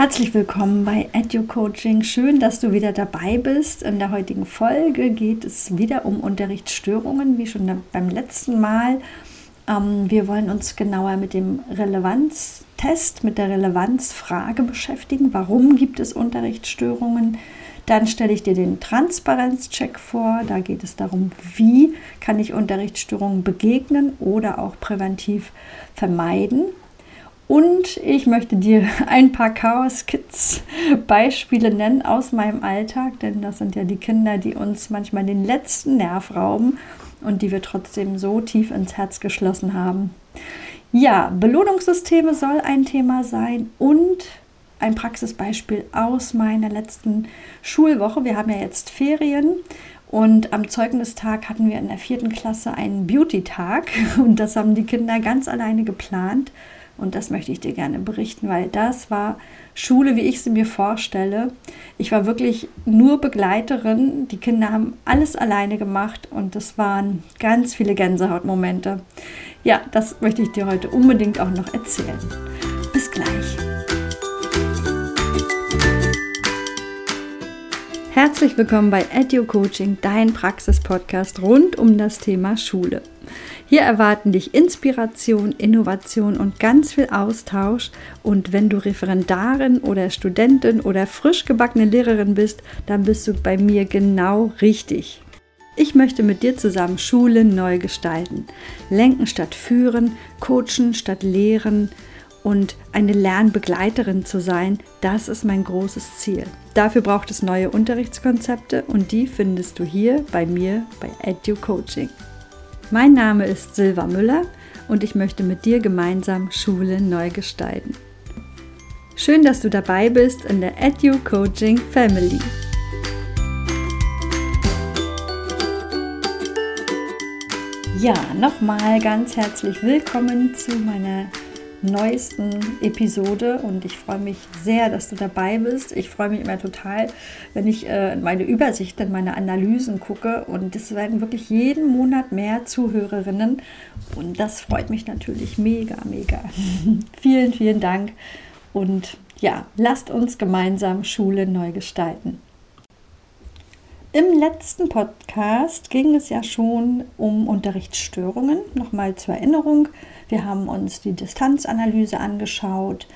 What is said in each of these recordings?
Herzlich willkommen bei EduCoaching. Schön, dass du wieder dabei bist. In der heutigen Folge geht es wieder um Unterrichtsstörungen, wie schon beim letzten Mal. Ähm, wir wollen uns genauer mit dem Relevanztest, mit der Relevanzfrage beschäftigen. Warum gibt es Unterrichtsstörungen? Dann stelle ich dir den Transparenzcheck vor. Da geht es darum, wie kann ich Unterrichtsstörungen begegnen oder auch präventiv vermeiden. Und ich möchte dir ein paar Chaos-Kids-Beispiele nennen aus meinem Alltag, denn das sind ja die Kinder, die uns manchmal den letzten Nerv rauben und die wir trotzdem so tief ins Herz geschlossen haben. Ja, Belohnungssysteme soll ein Thema sein und ein Praxisbeispiel aus meiner letzten Schulwoche. Wir haben ja jetzt Ferien und am Zeugnistag hatten wir in der vierten Klasse einen Beauty-Tag und das haben die Kinder ganz alleine geplant. Und das möchte ich dir gerne berichten, weil das war Schule, wie ich sie mir vorstelle. Ich war wirklich nur Begleiterin. Die Kinder haben alles alleine gemacht und das waren ganz viele Gänsehautmomente. Ja, das möchte ich dir heute unbedingt auch noch erzählen. Bis gleich. Herzlich willkommen bei Edu Coaching, dein Praxis-Podcast rund um das Thema Schule. Hier erwarten dich Inspiration, Innovation und ganz viel Austausch. Und wenn du Referendarin oder Studentin oder frisch gebackene Lehrerin bist, dann bist du bei mir genau richtig. Ich möchte mit dir zusammen Schulen neu gestalten. Lenken statt führen, coachen statt lehren und eine Lernbegleiterin zu sein, das ist mein großes Ziel. Dafür braucht es neue Unterrichtskonzepte und die findest du hier bei mir bei Edu Coaching. Mein Name ist Silva Müller und ich möchte mit dir gemeinsam Schule neu gestalten. Schön, dass du dabei bist in der Edu Coaching Family. Ja, nochmal ganz herzlich willkommen zu meiner neuesten Episode und ich freue mich sehr, dass du dabei bist. Ich freue mich immer total, wenn ich äh, meine Übersicht in meine Analysen gucke und es werden wirklich jeden Monat mehr Zuhörerinnen und das freut mich natürlich mega, mega. vielen, vielen Dank und ja, lasst uns gemeinsam Schule neu gestalten. Im letzten Podcast ging es ja schon um Unterrichtsstörungen. Nochmal zur Erinnerung. Wir haben uns die Distanzanalyse angeschaut,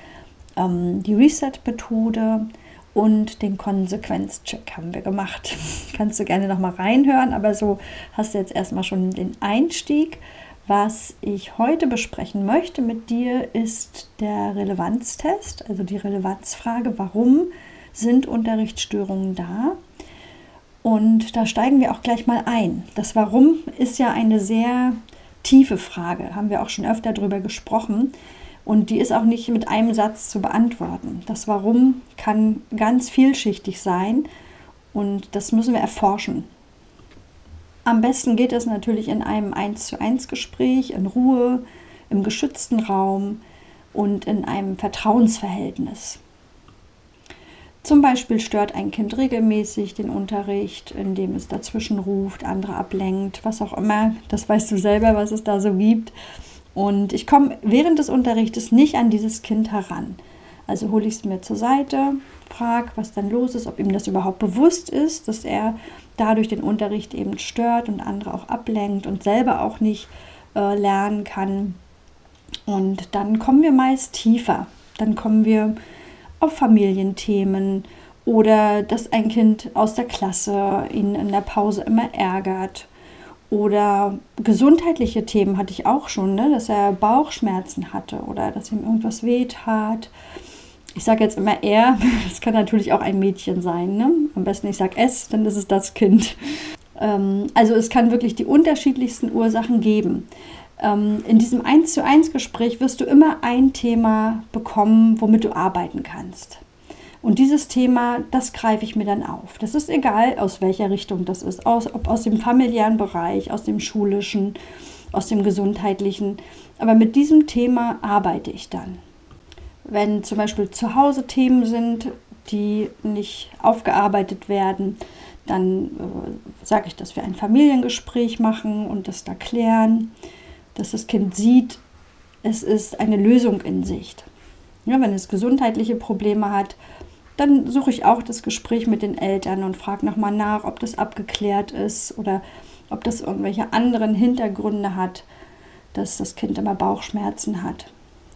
ähm, die Reset-Methode und den Konsequenzcheck haben wir gemacht. Kannst du gerne nochmal reinhören, aber so hast du jetzt erstmal schon den Einstieg. Was ich heute besprechen möchte mit dir ist der Relevanztest, also die Relevanzfrage, warum sind Unterrichtsstörungen da? Und da steigen wir auch gleich mal ein. Das Warum ist ja eine sehr tiefe Frage, haben wir auch schon öfter darüber gesprochen. Und die ist auch nicht mit einem Satz zu beantworten. Das Warum kann ganz vielschichtig sein und das müssen wir erforschen. Am besten geht es natürlich in einem 1 zu 1 Gespräch, in Ruhe, im geschützten Raum und in einem Vertrauensverhältnis. Zum Beispiel stört ein Kind regelmäßig den Unterricht, indem es dazwischen ruft, andere ablenkt, was auch immer. Das weißt du selber, was es da so gibt. Und ich komme während des Unterrichtes nicht an dieses Kind heran. Also hole ich es mir zur Seite, frage, was dann los ist, ob ihm das überhaupt bewusst ist, dass er dadurch den Unterricht eben stört und andere auch ablenkt und selber auch nicht äh, lernen kann. Und dann kommen wir meist tiefer. Dann kommen wir auf Familienthemen oder dass ein Kind aus der Klasse ihn in der Pause immer ärgert. Oder gesundheitliche Themen hatte ich auch schon, ne? dass er Bauchschmerzen hatte oder dass ihm irgendwas wehtat. Ich sage jetzt immer er, das kann natürlich auch ein Mädchen sein. Ne? Am besten ich sage es, dann ist es das Kind. Ähm, also es kann wirklich die unterschiedlichsten Ursachen geben. Ähm, in diesem 1 zu 1 Gespräch wirst du immer ein Thema bekommen, womit du arbeiten kannst. Und dieses Thema, das greife ich mir dann auf. Das ist egal, aus welcher Richtung das ist, aus, ob aus dem familiären Bereich, aus dem schulischen, aus dem gesundheitlichen. Aber mit diesem Thema arbeite ich dann. Wenn zum Beispiel zu Hause Themen sind, die nicht aufgearbeitet werden, dann äh, sage ich, dass wir ein Familiengespräch machen und das da klären dass das Kind sieht, es ist eine Lösung in Sicht. Ja, wenn es gesundheitliche Probleme hat, dann suche ich auch das Gespräch mit den Eltern und frage nochmal nach, ob das abgeklärt ist oder ob das irgendwelche anderen Hintergründe hat, dass das Kind immer Bauchschmerzen hat.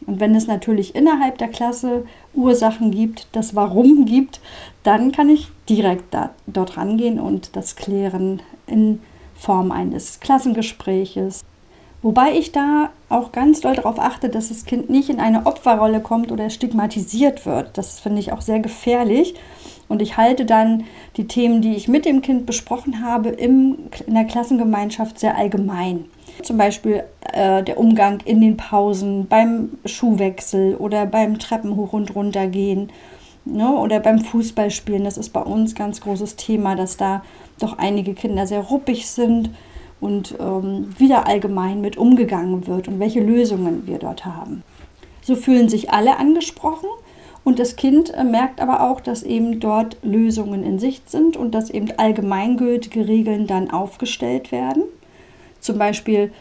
Und wenn es natürlich innerhalb der Klasse Ursachen gibt, das Warum gibt, dann kann ich direkt da, dort rangehen und das klären in Form eines Klassengespräches. Wobei ich da auch ganz doll darauf achte, dass das Kind nicht in eine Opferrolle kommt oder stigmatisiert wird. Das finde ich auch sehr gefährlich. Und ich halte dann die Themen, die ich mit dem Kind besprochen habe, im, in der Klassengemeinschaft sehr allgemein. Zum Beispiel äh, der Umgang in den Pausen, beim Schuhwechsel oder beim Treppen hoch und runter gehen ne? oder beim Fußballspielen. Das ist bei uns ganz großes Thema, dass da doch einige Kinder sehr ruppig sind und ähm, wieder allgemein mit umgegangen wird und welche Lösungen wir dort haben. So fühlen sich alle angesprochen und das Kind äh, merkt aber auch, dass eben dort Lösungen in Sicht sind und dass eben allgemeingültige Regeln dann aufgestellt werden. Zum Beispiel,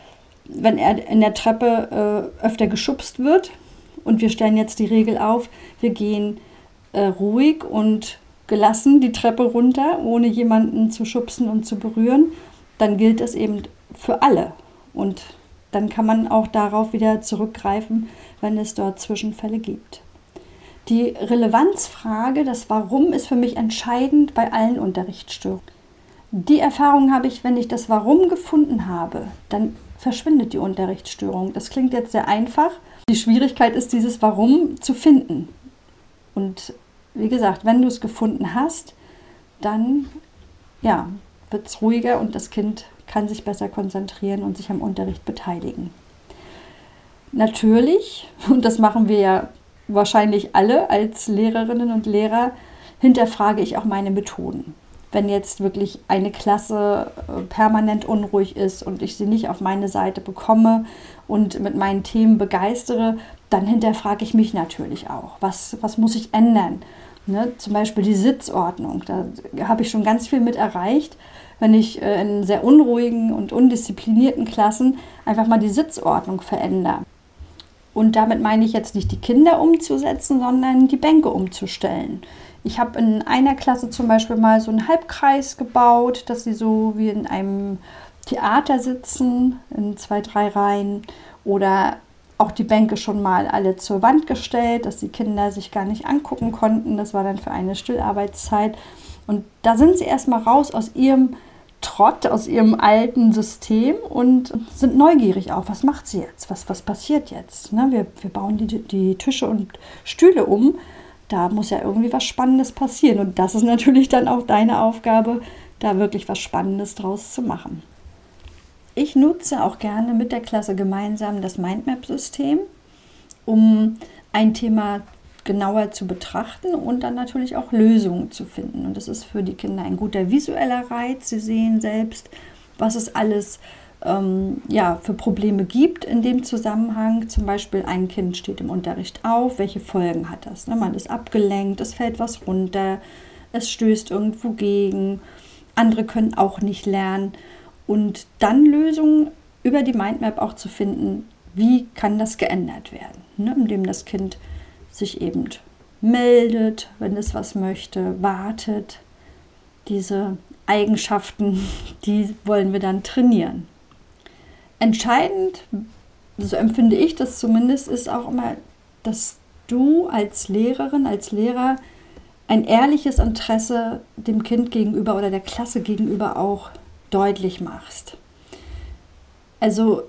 wenn er in der Treppe äh, öfter geschubst wird und wir stellen jetzt die Regel auf, wir gehen äh, ruhig und gelassen die Treppe runter, ohne jemanden zu schubsen und zu berühren, dann gilt es eben für alle. Und dann kann man auch darauf wieder zurückgreifen, wenn es dort Zwischenfälle gibt. Die Relevanzfrage, das Warum, ist für mich entscheidend bei allen Unterrichtsstörungen. Die Erfahrung habe ich, wenn ich das Warum gefunden habe, dann verschwindet die Unterrichtsstörung. Das klingt jetzt sehr einfach. Die Schwierigkeit ist, dieses Warum zu finden. Und wie gesagt, wenn du es gefunden hast, dann ja, wird es ruhiger und das Kind kann sich besser konzentrieren und sich am Unterricht beteiligen. Natürlich, und das machen wir ja wahrscheinlich alle als Lehrerinnen und Lehrer, hinterfrage ich auch meine Methoden wenn jetzt wirklich eine Klasse äh, permanent unruhig ist und ich sie nicht auf meine Seite bekomme und mit meinen Themen begeistere, dann hinterfrage ich mich natürlich auch. Was, was muss ich ändern? Ne? Zum Beispiel die Sitzordnung. Da habe ich schon ganz viel mit erreicht, wenn ich äh, in sehr unruhigen und undisziplinierten Klassen einfach mal die Sitzordnung verändere. Und damit meine ich jetzt nicht die Kinder umzusetzen, sondern die Bänke umzustellen. Ich habe in einer Klasse zum Beispiel mal so einen Halbkreis gebaut, dass sie so wie in einem Theater sitzen, in zwei, drei Reihen. Oder auch die Bänke schon mal alle zur Wand gestellt, dass die Kinder sich gar nicht angucken konnten. Das war dann für eine Stillarbeitszeit. Und da sind sie erstmal raus aus ihrem Trott, aus ihrem alten System und sind neugierig auch. Was macht sie jetzt? Was, was passiert jetzt? Ne? Wir, wir bauen die, die Tische und Stühle um da muss ja irgendwie was Spannendes passieren. Und das ist natürlich dann auch deine Aufgabe, da wirklich was Spannendes draus zu machen. Ich nutze auch gerne mit der Klasse gemeinsam das Mindmap-System, um ein Thema genauer zu betrachten und dann natürlich auch Lösungen zu finden. Und das ist für die Kinder ein guter visueller Reiz. Sie sehen selbst, was es alles ähm, ja, für Probleme gibt in dem Zusammenhang. Zum Beispiel ein Kind steht im Unterricht auf, welche Folgen hat das? Ne? Man ist abgelenkt, es fällt was runter, es stößt irgendwo gegen, andere können auch nicht lernen. Und dann Lösungen über die Mindmap auch zu finden, wie kann das geändert werden, ne? indem das Kind sich eben meldet, wenn es was möchte, wartet. Diese Eigenschaften, die wollen wir dann trainieren entscheidend, so empfinde ich das zumindest, ist auch immer, dass du als Lehrerin, als Lehrer ein ehrliches Interesse dem Kind gegenüber oder der Klasse gegenüber auch deutlich machst. Also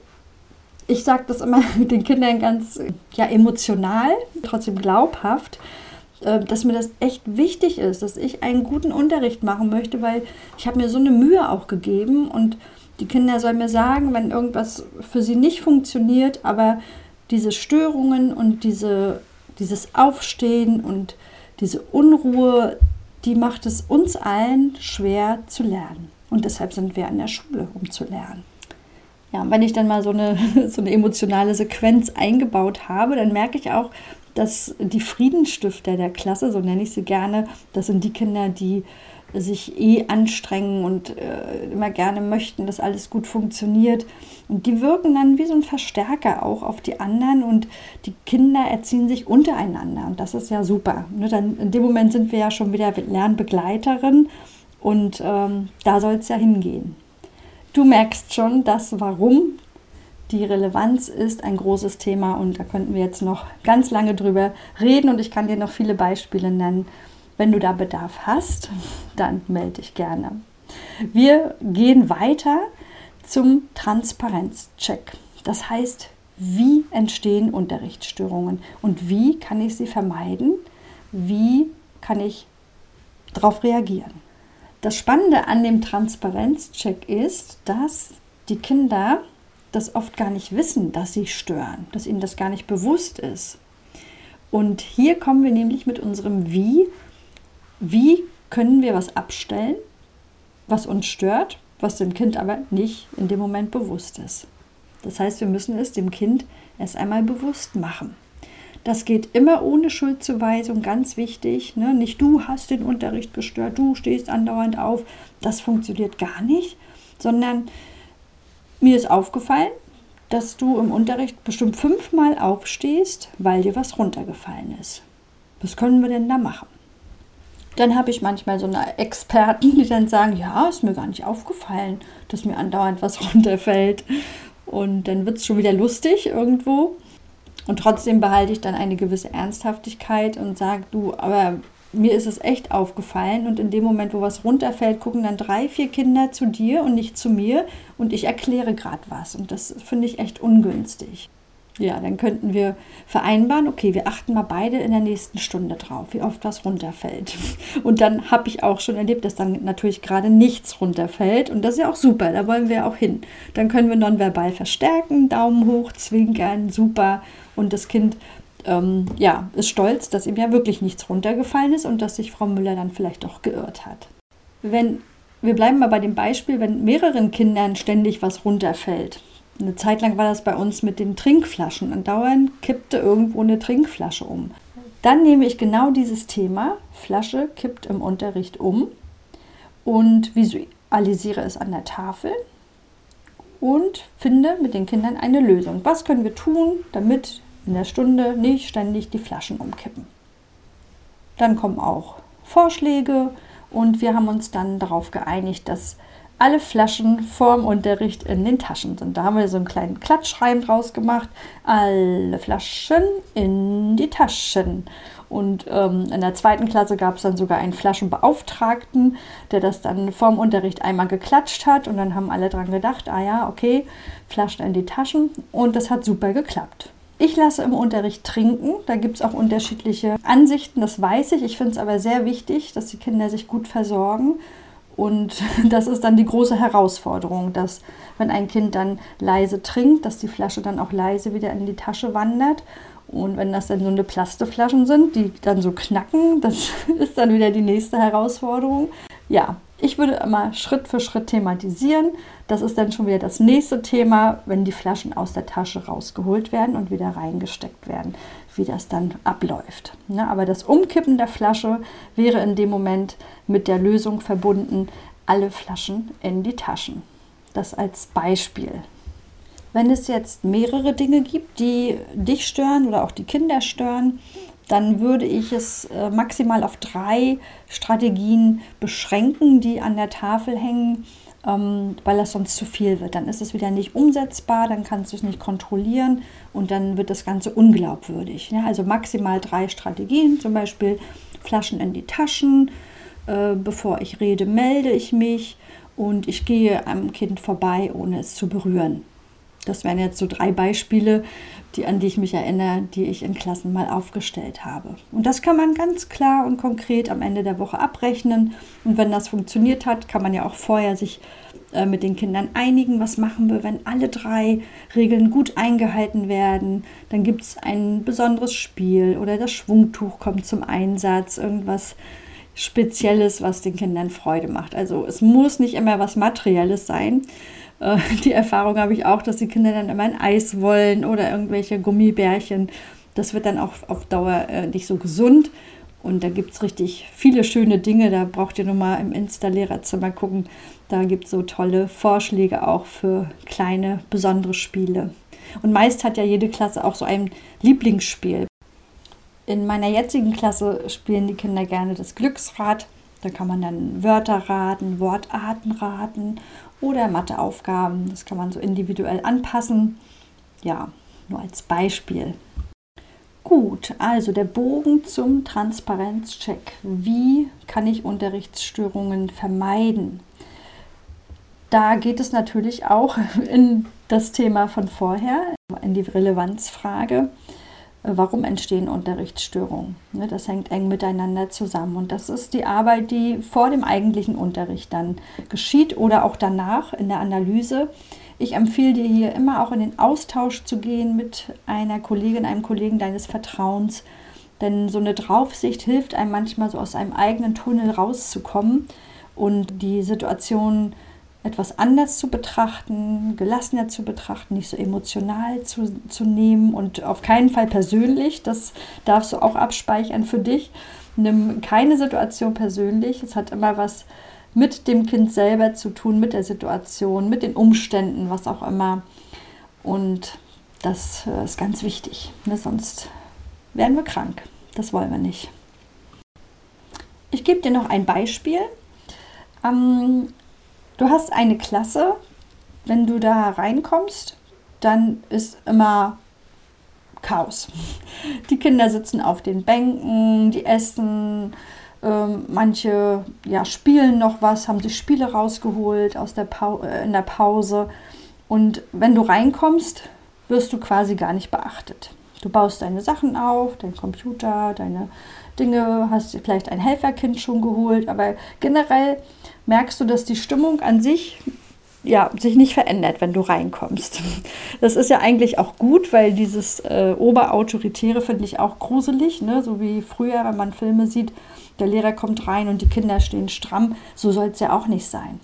ich sage das immer den Kindern ganz ja, emotional, trotzdem glaubhaft, äh, dass mir das echt wichtig ist, dass ich einen guten Unterricht machen möchte, weil ich habe mir so eine Mühe auch gegeben und die Kinder sollen mir sagen, wenn irgendwas für sie nicht funktioniert, aber diese Störungen und diese, dieses Aufstehen und diese Unruhe, die macht es uns allen schwer zu lernen. Und deshalb sind wir an der Schule, um zu lernen. Ja, wenn ich dann mal so eine, so eine emotionale Sequenz eingebaut habe, dann merke ich auch, dass die Friedensstifter der Klasse, so nenne ich sie gerne, das sind die Kinder, die sich eh anstrengen und äh, immer gerne möchten, dass alles gut funktioniert. Und die wirken dann wie so ein Verstärker auch auf die anderen und die Kinder erziehen sich untereinander. Und das ist ja super. Ne? Dann, in dem Moment sind wir ja schon wieder Lernbegleiterin und ähm, da soll es ja hingehen. Du merkst schon, dass warum die Relevanz ist ein großes Thema und da könnten wir jetzt noch ganz lange drüber reden und ich kann dir noch viele Beispiele nennen. Wenn du da Bedarf hast, dann melde dich gerne. Wir gehen weiter zum Transparenzcheck. Das heißt, wie entstehen Unterrichtsstörungen und wie kann ich sie vermeiden? Wie kann ich darauf reagieren? Das Spannende an dem Transparenzcheck ist, dass die Kinder das oft gar nicht wissen, dass sie stören, dass ihnen das gar nicht bewusst ist. Und hier kommen wir nämlich mit unserem Wie. Wie können wir was abstellen, was uns stört, was dem Kind aber nicht in dem Moment bewusst ist. Das heißt, wir müssen es dem Kind erst einmal bewusst machen. Das geht immer ohne Schuldzuweisung, ganz wichtig. Ne? Nicht du hast den Unterricht gestört, du stehst andauernd auf. Das funktioniert gar nicht, sondern mir ist aufgefallen, dass du im Unterricht bestimmt fünfmal aufstehst, weil dir was runtergefallen ist. Was können wir denn da machen? Dann habe ich manchmal so eine Experten, die dann sagen, ja, ist mir gar nicht aufgefallen, dass mir andauernd was runterfällt. Und dann wird es schon wieder lustig irgendwo. Und trotzdem behalte ich dann eine gewisse Ernsthaftigkeit und sage, du, aber mir ist es echt aufgefallen und in dem Moment, wo was runterfällt, gucken dann drei, vier Kinder zu dir und nicht zu mir und ich erkläre gerade was und das finde ich echt ungünstig. Ja, dann könnten wir vereinbaren, okay, wir achten mal beide in der nächsten Stunde drauf, wie oft was runterfällt. Und dann habe ich auch schon erlebt, dass dann natürlich gerade nichts runterfällt. Und das ist ja auch super, da wollen wir auch hin. Dann können wir nonverbal verstärken, Daumen hoch, zwinkern, super. Und das Kind ähm, ja, ist stolz, dass ihm ja wirklich nichts runtergefallen ist und dass sich Frau Müller dann vielleicht doch geirrt hat. Wenn wir bleiben mal bei dem Beispiel, wenn mehreren Kindern ständig was runterfällt. Eine Zeit lang war das bei uns mit den Trinkflaschen und dauernd kippte irgendwo eine Trinkflasche um. Dann nehme ich genau dieses Thema, Flasche kippt im Unterricht um und visualisiere es an der Tafel und finde mit den Kindern eine Lösung. Was können wir tun, damit in der Stunde nicht ständig die Flaschen umkippen. Dann kommen auch Vorschläge und wir haben uns dann darauf geeinigt, dass alle Flaschen vorm Unterricht in den Taschen sind. Da haben wir so einen kleinen Klatschschreiben draus gemacht. Alle Flaschen in die Taschen. Und ähm, in der zweiten Klasse gab es dann sogar einen Flaschenbeauftragten, der das dann vorm Unterricht einmal geklatscht hat. Und dann haben alle dran gedacht, ah ja, okay, Flaschen in die Taschen. Und das hat super geklappt. Ich lasse im Unterricht trinken. Da gibt es auch unterschiedliche Ansichten, das weiß ich. Ich finde es aber sehr wichtig, dass die Kinder sich gut versorgen. Und das ist dann die große Herausforderung, dass wenn ein Kind dann leise trinkt, dass die Flasche dann auch leise wieder in die Tasche wandert. Und wenn das dann so eine Plasteflaschen sind, die dann so knacken, das ist dann wieder die nächste Herausforderung. Ja, ich würde immer Schritt für Schritt thematisieren. Das ist dann schon wieder das nächste Thema, wenn die Flaschen aus der Tasche rausgeholt werden und wieder reingesteckt werden, wie das dann abläuft. Ja, aber das Umkippen der Flasche wäre in dem Moment mit der Lösung verbunden, alle Flaschen in die Taschen. Das als Beispiel. Wenn es jetzt mehrere Dinge gibt, die dich stören oder auch die Kinder stören, dann würde ich es äh, maximal auf drei Strategien beschränken, die an der Tafel hängen, ähm, weil das sonst zu viel wird. Dann ist es wieder nicht umsetzbar, dann kannst du es nicht kontrollieren und dann wird das Ganze unglaubwürdig. Also maximal drei Strategien, zum Beispiel Flaschen in die Taschen, äh, bevor ich rede, melde ich mich und ich gehe am Kind vorbei, ohne es zu berühren. Das wären jetzt so drei Beispiele, die, an die ich mich erinnere, die ich in Klassen mal aufgestellt habe. Und das kann man ganz klar und konkret am Ende der Woche abrechnen. Und wenn das funktioniert hat, kann man ja auch vorher sich äh, mit den Kindern einigen, was machen wir, wenn alle drei Regeln gut eingehalten werden. Dann gibt es ein besonderes Spiel oder das Schwungtuch kommt zum Einsatz, irgendwas Spezielles, was den Kindern Freude macht. Also es muss nicht immer was Materielles sein. Äh, die Erfahrung habe ich auch, dass die Kinder dann immer ein Eis wollen oder irgendwelche Gummibärchen. Das wird dann auch auf Dauer äh, nicht so gesund. Und da gibt es richtig viele schöne Dinge. Da braucht ihr nochmal im Insta-Lehrerzimmer gucken. Da gibt es so tolle Vorschläge auch für kleine, besondere Spiele. Und meist hat ja jede Klasse auch so ein Lieblingsspiel. In meiner jetzigen Klasse spielen die Kinder gerne das Glücksrad. Da kann man dann Wörter raten, Wortarten raten oder Matheaufgaben. Das kann man so individuell anpassen. Ja, nur als Beispiel. Gut, also der Bogen zum Transparenzcheck. Wie kann ich Unterrichtsstörungen vermeiden? Da geht es natürlich auch in das Thema von vorher, in die Relevanzfrage. Warum entstehen Unterrichtsstörungen? Ne, das hängt eng miteinander zusammen. Und das ist die Arbeit, die vor dem eigentlichen Unterricht dann geschieht oder auch danach in der Analyse. Ich empfehle dir hier immer auch in den Austausch zu gehen mit einer Kollegin, einem Kollegen deines Vertrauens. Denn so eine Draufsicht hilft einem manchmal so aus einem eigenen Tunnel rauszukommen und die Situation etwas anders zu betrachten, gelassener zu betrachten, nicht so emotional zu, zu nehmen und auf keinen Fall persönlich. Das darfst du auch abspeichern für dich. Nimm keine Situation persönlich. Es hat immer was mit dem Kind selber zu tun, mit der Situation, mit den Umständen, was auch immer. Und das äh, ist ganz wichtig. Ne? Sonst werden wir krank. Das wollen wir nicht. Ich gebe dir noch ein Beispiel. Ähm, Du hast eine Klasse, wenn du da reinkommst, dann ist immer Chaos. Die Kinder sitzen auf den Bänken, die essen, ähm, manche ja, spielen noch was, haben sich Spiele rausgeholt aus der äh, in der Pause. Und wenn du reinkommst, wirst du quasi gar nicht beachtet. Du baust deine Sachen auf, dein Computer, deine Dinge, hast vielleicht ein Helferkind schon geholt, aber generell merkst du, dass die Stimmung an sich ja, sich nicht verändert, wenn du reinkommst. Das ist ja eigentlich auch gut, weil dieses äh, Oberautoritäre finde ich auch gruselig, ne? so wie früher, wenn man Filme sieht, der Lehrer kommt rein und die Kinder stehen stramm. So soll es ja auch nicht sein.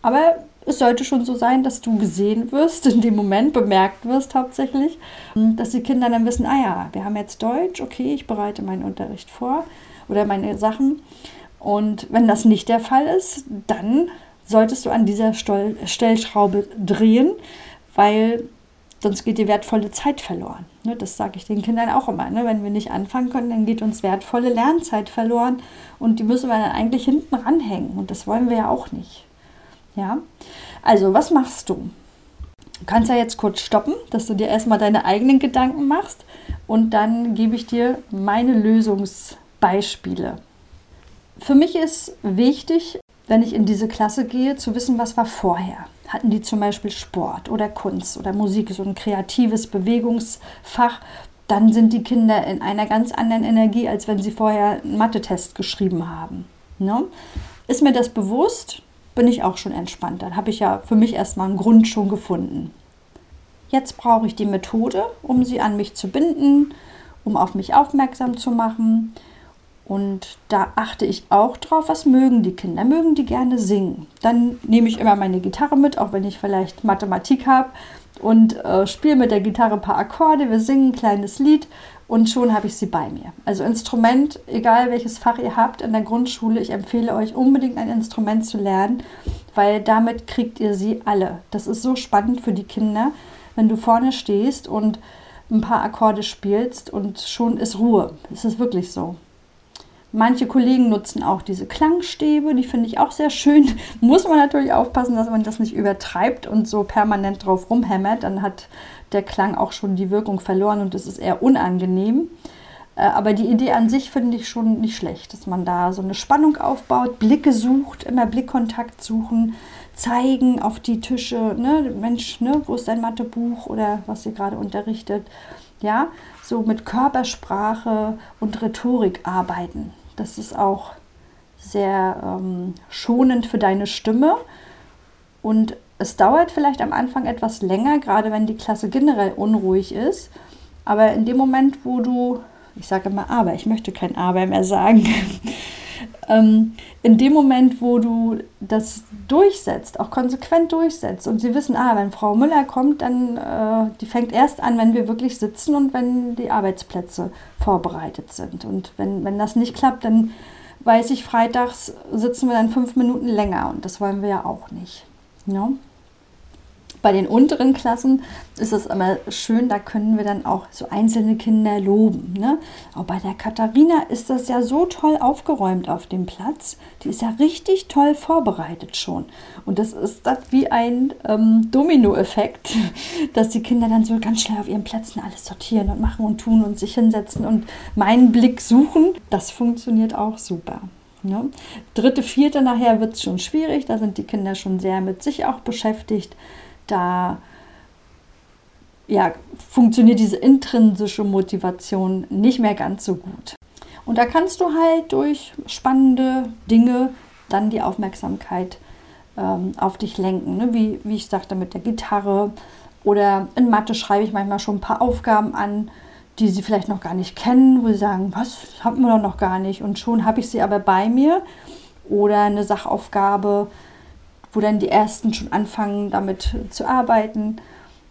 Aber es sollte schon so sein, dass du gesehen wirst, in dem Moment bemerkt wirst hauptsächlich, dass die Kinder dann wissen, ah ja, wir haben jetzt Deutsch, okay, ich bereite meinen Unterricht vor oder meine Sachen. Und wenn das nicht der Fall ist, dann solltest du an dieser Stellschraube drehen, weil sonst geht die wertvolle Zeit verloren. Ne, das sage ich den Kindern auch immer. Ne? Wenn wir nicht anfangen können, dann geht uns wertvolle Lernzeit verloren und die müssen wir dann eigentlich hinten ranhängen und das wollen wir ja auch nicht. Ja, also was machst du? Du kannst ja jetzt kurz stoppen, dass du dir erstmal deine eigenen Gedanken machst und dann gebe ich dir meine Lösungsbeispiele. Für mich ist wichtig, wenn ich in diese Klasse gehe, zu wissen, was war vorher. Hatten die zum Beispiel Sport oder Kunst oder Musik, so ein kreatives Bewegungsfach, dann sind die Kinder in einer ganz anderen Energie, als wenn sie vorher einen Mathe-Test geschrieben haben. Ne? Ist mir das bewusst, bin ich auch schon entspannt. Dann habe ich ja für mich erstmal einen Grund schon gefunden. Jetzt brauche ich die Methode, um sie an mich zu binden, um auf mich aufmerksam zu machen. Und da achte ich auch drauf, was mögen die Kinder. Mögen die gerne singen? Dann nehme ich immer meine Gitarre mit, auch wenn ich vielleicht Mathematik habe und äh, spiele mit der Gitarre ein paar Akkorde. Wir singen ein kleines Lied und schon habe ich sie bei mir. Also Instrument, egal welches Fach ihr habt in der Grundschule, ich empfehle euch unbedingt ein Instrument zu lernen, weil damit kriegt ihr sie alle. Das ist so spannend für die Kinder, wenn du vorne stehst und ein paar Akkorde spielst und schon ist Ruhe. Es ist wirklich so. Manche Kollegen nutzen auch diese Klangstäbe, die finde ich auch sehr schön. Muss man natürlich aufpassen, dass man das nicht übertreibt und so permanent drauf rumhämmert. Dann hat der Klang auch schon die Wirkung verloren und es ist eher unangenehm. Äh, aber die Idee an sich finde ich schon nicht schlecht, dass man da so eine Spannung aufbaut, Blicke sucht, immer Blickkontakt suchen, zeigen auf die Tische, ne, Mensch, ne, wo ist dein Mathebuch oder was ihr gerade unterrichtet. Ja, so mit Körpersprache und Rhetorik arbeiten. Das ist auch sehr ähm, schonend für deine Stimme und es dauert vielleicht am Anfang etwas länger, gerade wenn die Klasse generell unruhig ist. Aber in dem Moment, wo du, ich sage immer aber, ich möchte kein aber mehr sagen, ähm, in dem Moment, wo du das durchsetzt, auch konsequent durchsetzt und sie wissen, ah, wenn Frau Müller kommt, dann äh, die fängt erst an, wenn wir wirklich sitzen und wenn die Arbeitsplätze vorbereitet sind. Und wenn, wenn das nicht klappt, dann weiß ich, freitags sitzen wir dann fünf Minuten länger und das wollen wir ja auch nicht. Ja? Bei den unteren Klassen ist es immer schön, da können wir dann auch so einzelne Kinder loben. Ne? Auch bei der Katharina ist das ja so toll aufgeräumt auf dem Platz. Die ist ja richtig toll vorbereitet schon. Und das ist das wie ein ähm, Dominoeffekt, dass die Kinder dann so ganz schnell auf ihren Plätzen alles sortieren und machen und tun und sich hinsetzen und meinen Blick suchen. Das funktioniert auch super. Ne? Dritte, vierte nachher wird es schon schwierig. Da sind die Kinder schon sehr mit sich auch beschäftigt da ja, funktioniert diese intrinsische Motivation nicht mehr ganz so gut. Und da kannst du halt durch spannende Dinge dann die Aufmerksamkeit ähm, auf dich lenken. Ne? Wie, wie ich sagte mit der Gitarre oder in Mathe schreibe ich manchmal schon ein paar Aufgaben an, die sie vielleicht noch gar nicht kennen, wo sie sagen, was haben wir doch noch gar nicht und schon habe ich sie aber bei mir. Oder eine Sachaufgabe, wo dann die ersten schon anfangen, damit zu arbeiten.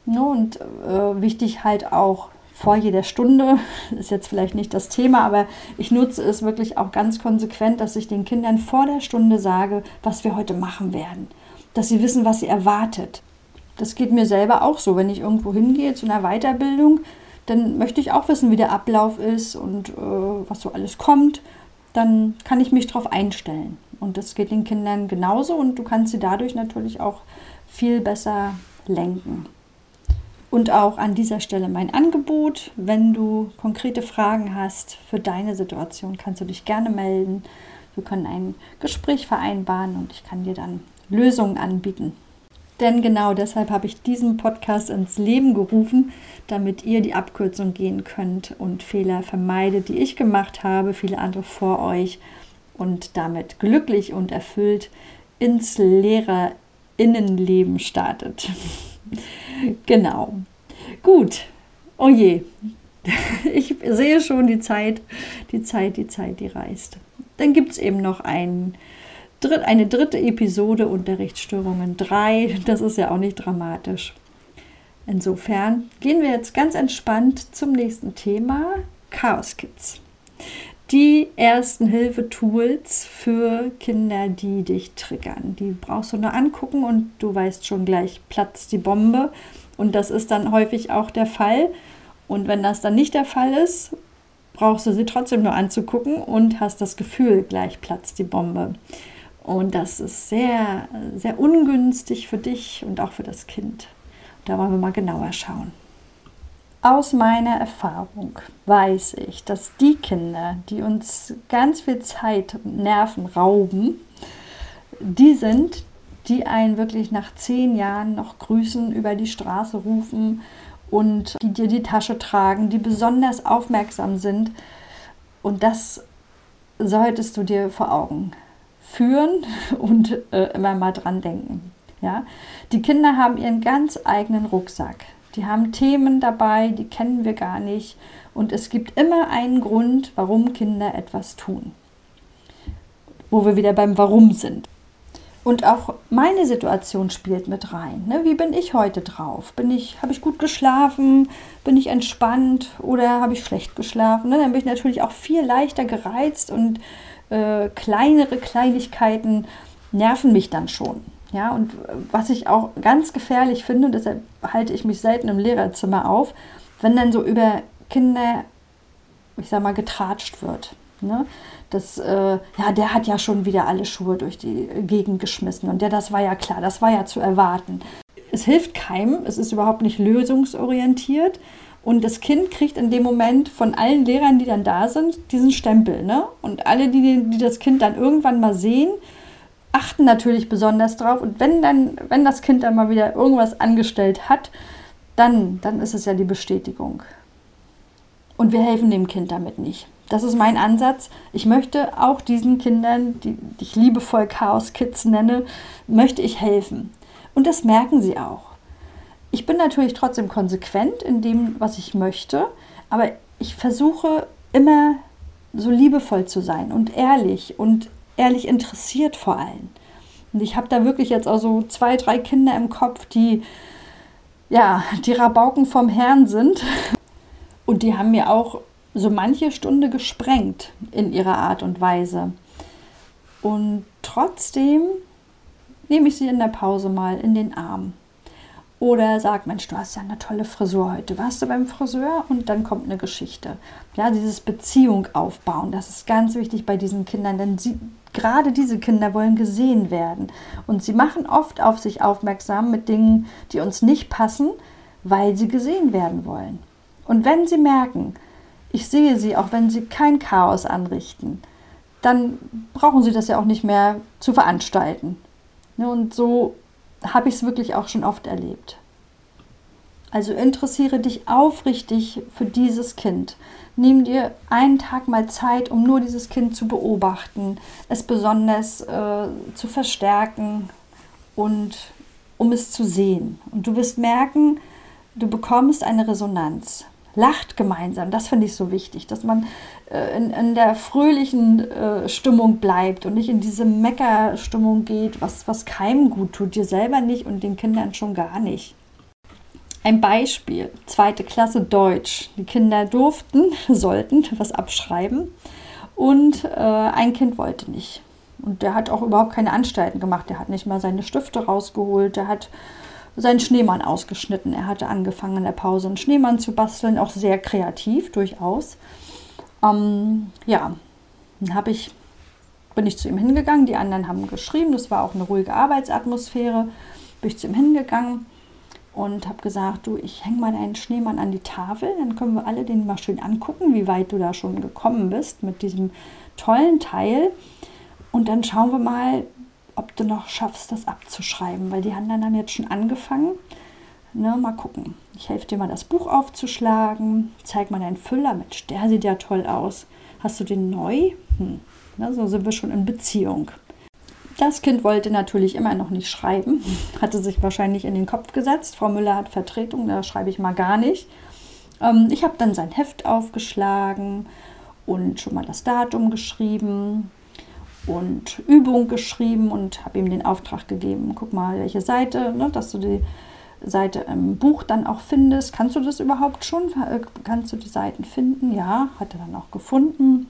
Ne? Und äh, wichtig halt auch vor jeder Stunde, ist jetzt vielleicht nicht das Thema, aber ich nutze es wirklich auch ganz konsequent, dass ich den Kindern vor der Stunde sage, was wir heute machen werden. Dass sie wissen, was sie erwartet. Das geht mir selber auch so. Wenn ich irgendwo hingehe zu einer Weiterbildung, dann möchte ich auch wissen, wie der Ablauf ist und äh, was so alles kommt. Dann kann ich mich darauf einstellen. Und das geht den Kindern genauso und du kannst sie dadurch natürlich auch viel besser lenken. Und auch an dieser Stelle mein Angebot. Wenn du konkrete Fragen hast für deine Situation, kannst du dich gerne melden. Wir können ein Gespräch vereinbaren und ich kann dir dann Lösungen anbieten. Denn genau deshalb habe ich diesen Podcast ins Leben gerufen, damit ihr die Abkürzung gehen könnt und Fehler vermeidet, die ich gemacht habe, viele andere vor euch und damit glücklich und erfüllt ins Lehrerinnenleben startet. genau. Gut. Oh je. Ich sehe schon die Zeit, die Zeit, die Zeit, die reist. Dann gibt es eben noch ein, eine dritte Episode Unterrichtsstörungen 3. Das ist ja auch nicht dramatisch. Insofern gehen wir jetzt ganz entspannt zum nächsten Thema: Chaos Kids die ersten Hilfe-Tools für Kinder, die dich triggern. Die brauchst du nur angucken und du weißt schon gleich, platzt die Bombe. Und das ist dann häufig auch der Fall. Und wenn das dann nicht der Fall ist, brauchst du sie trotzdem nur anzugucken und hast das Gefühl, gleich platzt die Bombe. Und das ist sehr, sehr ungünstig für dich und auch für das Kind. Da wollen wir mal genauer schauen. Aus meiner Erfahrung weiß ich, dass die Kinder, die uns ganz viel Zeit und Nerven rauben, die sind, die einen wirklich nach zehn Jahren noch grüßen, über die Straße rufen und die dir die Tasche tragen, die besonders aufmerksam sind. Und das solltest du dir vor Augen führen und äh, immer mal dran denken. Ja? Die Kinder haben ihren ganz eigenen Rucksack. Die haben Themen dabei, die kennen wir gar nicht. Und es gibt immer einen Grund, warum Kinder etwas tun. Wo wir wieder beim Warum sind. Und auch meine Situation spielt mit rein. Ne? Wie bin ich heute drauf? Bin ich, habe ich gut geschlafen? Bin ich entspannt oder habe ich schlecht geschlafen? Ne? Dann bin ich natürlich auch viel leichter gereizt und äh, kleinere Kleinigkeiten nerven mich dann schon. Ja, und was ich auch ganz gefährlich finde, deshalb halte ich mich selten im Lehrerzimmer auf, wenn dann so über Kinder, ich sag mal, getratscht wird. Ne? Das, äh, ja, der hat ja schon wieder alle Schuhe durch die Gegend geschmissen und ja, das war ja klar, das war ja zu erwarten. Es hilft keinem, es ist überhaupt nicht lösungsorientiert und das Kind kriegt in dem Moment von allen Lehrern, die dann da sind, diesen Stempel. Ne? Und alle, die, die das Kind dann irgendwann mal sehen, achten natürlich besonders drauf. Und wenn dann, wenn das Kind dann mal wieder irgendwas angestellt hat, dann, dann ist es ja die Bestätigung. Und wir helfen dem Kind damit nicht. Das ist mein Ansatz. Ich möchte auch diesen Kindern, die, die ich liebevoll Chaos Kids nenne, möchte ich helfen. Und das merken sie auch. Ich bin natürlich trotzdem konsequent in dem, was ich möchte, aber ich versuche immer so liebevoll zu sein und ehrlich und ehrlich interessiert vor allem. Und ich habe da wirklich jetzt auch so zwei, drei Kinder im Kopf, die ja, die Rabauken vom Herrn sind. Und die haben mir auch so manche Stunde gesprengt in ihrer Art und Weise. Und trotzdem nehme ich sie in der Pause mal in den Arm. Oder sag, Mensch, du hast ja eine tolle Frisur heute. Warst du beim Friseur? Und dann kommt eine Geschichte. Ja, dieses Beziehung aufbauen, das ist ganz wichtig bei diesen Kindern, denn sie, gerade diese Kinder wollen gesehen werden. Und sie machen oft auf sich aufmerksam mit Dingen, die uns nicht passen, weil sie gesehen werden wollen. Und wenn sie merken, ich sehe sie, auch wenn sie kein Chaos anrichten, dann brauchen sie das ja auch nicht mehr zu veranstalten. Und so habe ich es wirklich auch schon oft erlebt. Also interessiere dich aufrichtig für dieses Kind. Nimm dir einen Tag mal Zeit, um nur dieses Kind zu beobachten, es besonders äh, zu verstärken und um es zu sehen. Und du wirst merken, du bekommst eine Resonanz. Lacht gemeinsam, das finde ich so wichtig, dass man äh, in, in, der fröhlichen äh, Stimmung bleibt und nicht in diese Meckerstimmung geht, was, was keinem gut tut, dir selber nicht und den Kindern schon gar nicht. Ein Beispiel, zweite Klasse Deutsch. Die Kinder durften, sollten was abschreiben und äh, ein Kind wollte nicht. Und der hat auch überhaupt keine Anstalten gemacht. Der hat nicht mal seine Stifte rausgeholt, der hat seinen Schneemann ausgeschnitten. Er hatte angefangen in der Pause einen Schneemann zu basteln, auch sehr kreativ durchaus. Ähm, ja, dann habe ich, bin ich zu ihm hingegangen. Die anderen haben geschrieben, das war auch eine ruhige Arbeitsatmosphäre. Bin ich zu ihm hingegangen und habe gesagt, du, ich hänge mal deinen Schneemann an die Tafel, dann können wir alle den mal schön angucken, wie weit du da schon gekommen bist mit diesem tollen Teil. Und dann schauen wir mal, ob du noch schaffst, das abzuschreiben, weil die anderen haben jetzt schon angefangen. Ne, mal gucken. Ich helfe dir mal, das Buch aufzuschlagen. Zeig mal deinen Füller. Mensch, der sieht ja toll aus. Hast du den neu? Hm. Ne, so sind wir schon in Beziehung. Das Kind wollte natürlich immer noch nicht schreiben, hatte sich wahrscheinlich in den Kopf gesetzt. Frau Müller hat Vertretung, da schreibe ich mal gar nicht. Ähm, ich habe dann sein Heft aufgeschlagen und schon mal das Datum geschrieben und Übung geschrieben und habe ihm den Auftrag gegeben, guck mal, welche Seite, ne, dass du die Seite im Buch dann auch findest. Kannst du das überhaupt schon? Äh, kannst du die Seiten finden? Ja, hat er dann auch gefunden.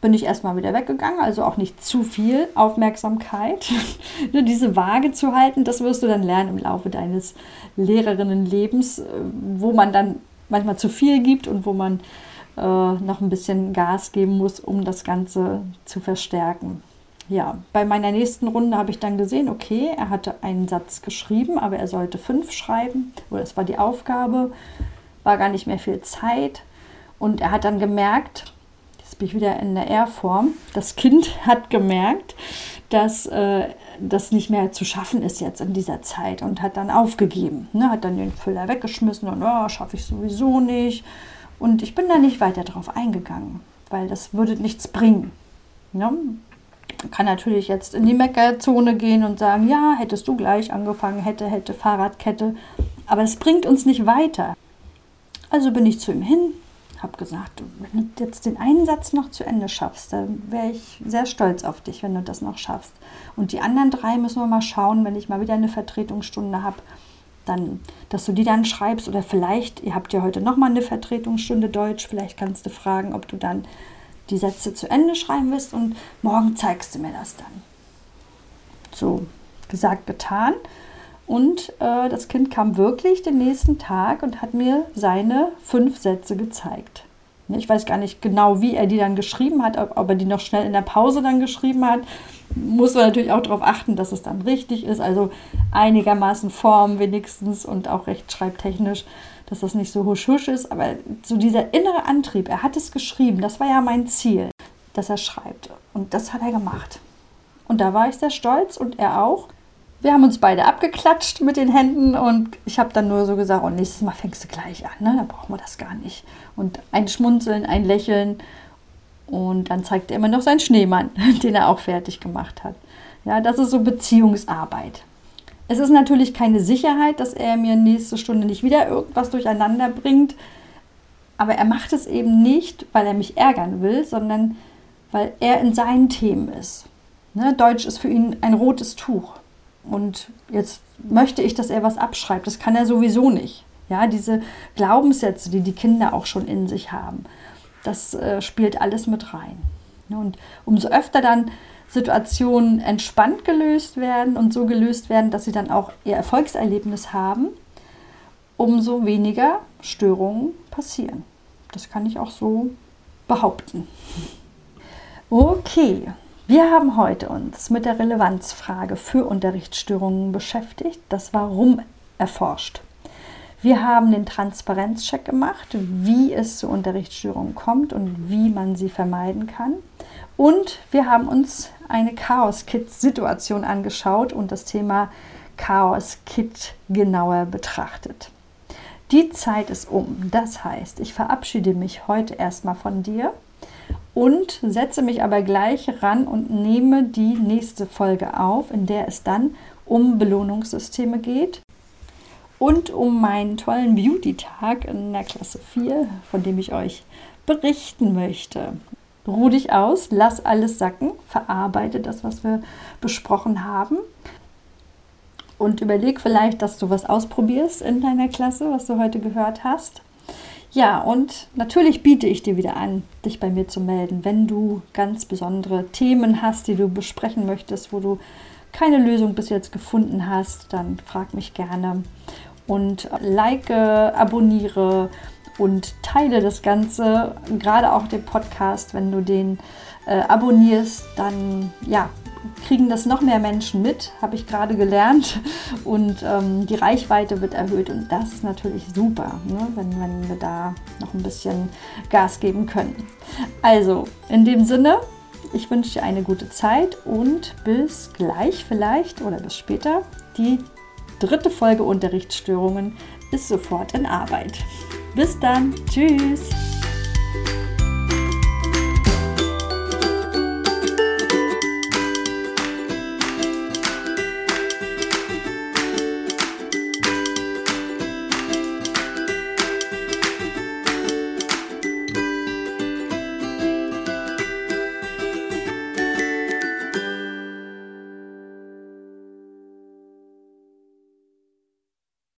Bin ich erstmal wieder weggegangen, also auch nicht zu viel Aufmerksamkeit. Nur diese Waage zu halten, das wirst du dann lernen im Laufe deines Lehrerinnenlebens, äh, wo man dann manchmal zu viel gibt und wo man äh, noch ein bisschen Gas geben muss, um das Ganze zu verstärken. Ja, bei meiner nächsten Runde habe ich dann gesehen, okay, er hatte einen Satz geschrieben, aber er sollte fünf schreiben, oder es war die Aufgabe, war gar nicht mehr viel Zeit. Und er hat dann gemerkt, jetzt bin ich wieder in der R-Form, das Kind hat gemerkt, dass äh, das nicht mehr zu schaffen ist jetzt in dieser Zeit und hat dann aufgegeben. Ne? Hat dann den Füller weggeschmissen und oh, schaffe ich sowieso nicht. Und ich bin da nicht weiter drauf eingegangen, weil das würde nichts bringen. Ja? Man kann natürlich jetzt in die Meckerzone gehen und sagen, ja, hättest du gleich angefangen, hätte, hätte, Fahrradkette. Aber es bringt uns nicht weiter. Also bin ich zu ihm hin, habe gesagt, wenn du jetzt den einen Satz noch zu Ende schaffst, dann wäre ich sehr stolz auf dich, wenn du das noch schaffst. Und die anderen drei müssen wir mal schauen, wenn ich mal wieder eine Vertretungsstunde habe, dann, dass du die dann schreibst oder vielleicht, ihr habt ja heute nochmal eine Vertretungsstunde Deutsch, vielleicht kannst du fragen, ob du dann die Sätze zu Ende schreiben willst und morgen zeigst du mir das dann. So, gesagt, getan. Und äh, das Kind kam wirklich den nächsten Tag und hat mir seine fünf Sätze gezeigt. Ich weiß gar nicht genau, wie er die dann geschrieben hat, ob, er die noch schnell in der Pause dann geschrieben hat muss man natürlich auch darauf achten, dass es dann richtig ist. Also einigermaßen Form wenigstens und auch rechtschreibtechnisch, dass das nicht so husch-husch ist. Aber so dieser innere Antrieb, er hat es geschrieben, das war ja mein Ziel, dass er schreibt. Und das hat er gemacht. Und da war ich sehr stolz und er auch. Wir haben uns beide abgeklatscht mit den Händen und ich habe dann nur so gesagt, und oh, nächstes Mal fängst du gleich an, ne? da brauchen wir das gar nicht. Und ein Schmunzeln, ein Lächeln und dann zeigt er immer noch seinen Schneemann, den er auch fertig gemacht hat. Ja, das ist so Beziehungsarbeit. Es ist natürlich keine Sicherheit, dass er mir nächste Stunde nicht wieder irgendwas durcheinander bringt. Aber er macht es eben nicht, weil er mich ärgern will, sondern weil er in seinen Themen ist. Ne? Deutsch ist für ihn ein rotes Tuch. Und jetzt möchte ich, dass er was abschreibt. Das kann er sowieso nicht. Ja, diese Glaubenssätze, die die Kinder auch schon in sich haben, das äh, spielt alles mit rein. Ne? Und umso öfter dann Situationen entspannt gelöst werden und so gelöst werden, dass sie dann auch ihr Erfolgserlebnis haben, umso weniger Störungen passieren. Das kann ich auch so behaupten. Okay, wir haben heute uns mit der Relevanzfrage für Unterrichtsstörungen beschäftigt, das Warum erforscht. Wir haben den Transparenzcheck gemacht, wie es zu Unterrichtsstörungen kommt und wie man sie vermeiden kann. Und wir haben uns eine Chaos-Kit-Situation angeschaut und das Thema Chaos-Kit genauer betrachtet. Die Zeit ist um. Das heißt, ich verabschiede mich heute erstmal von dir und setze mich aber gleich ran und nehme die nächste Folge auf, in der es dann um Belohnungssysteme geht und um meinen tollen Beauty-Tag in der Klasse 4, von dem ich euch berichten möchte. Ruh dich aus, lass alles sacken, verarbeite das, was wir besprochen haben und überleg vielleicht, dass du was ausprobierst in deiner Klasse, was du heute gehört hast. Ja, und natürlich biete ich dir wieder an, dich bei mir zu melden, wenn du ganz besondere Themen hast, die du besprechen möchtest, wo du keine Lösung bis jetzt gefunden hast, dann frag mich gerne. Und like, abonniere und teile das Ganze, gerade auch den Podcast, wenn du den äh, abonnierst, dann ja, kriegen das noch mehr Menschen mit, habe ich gerade gelernt. Und ähm, die Reichweite wird erhöht und das ist natürlich super, ne? wenn, wenn wir da noch ein bisschen Gas geben können. Also, in dem Sinne, ich wünsche dir eine gute Zeit und bis gleich vielleicht oder bis später. Die dritte Folge Unterrichtsstörungen ist sofort in Arbeit. Bis dann. Tschüss.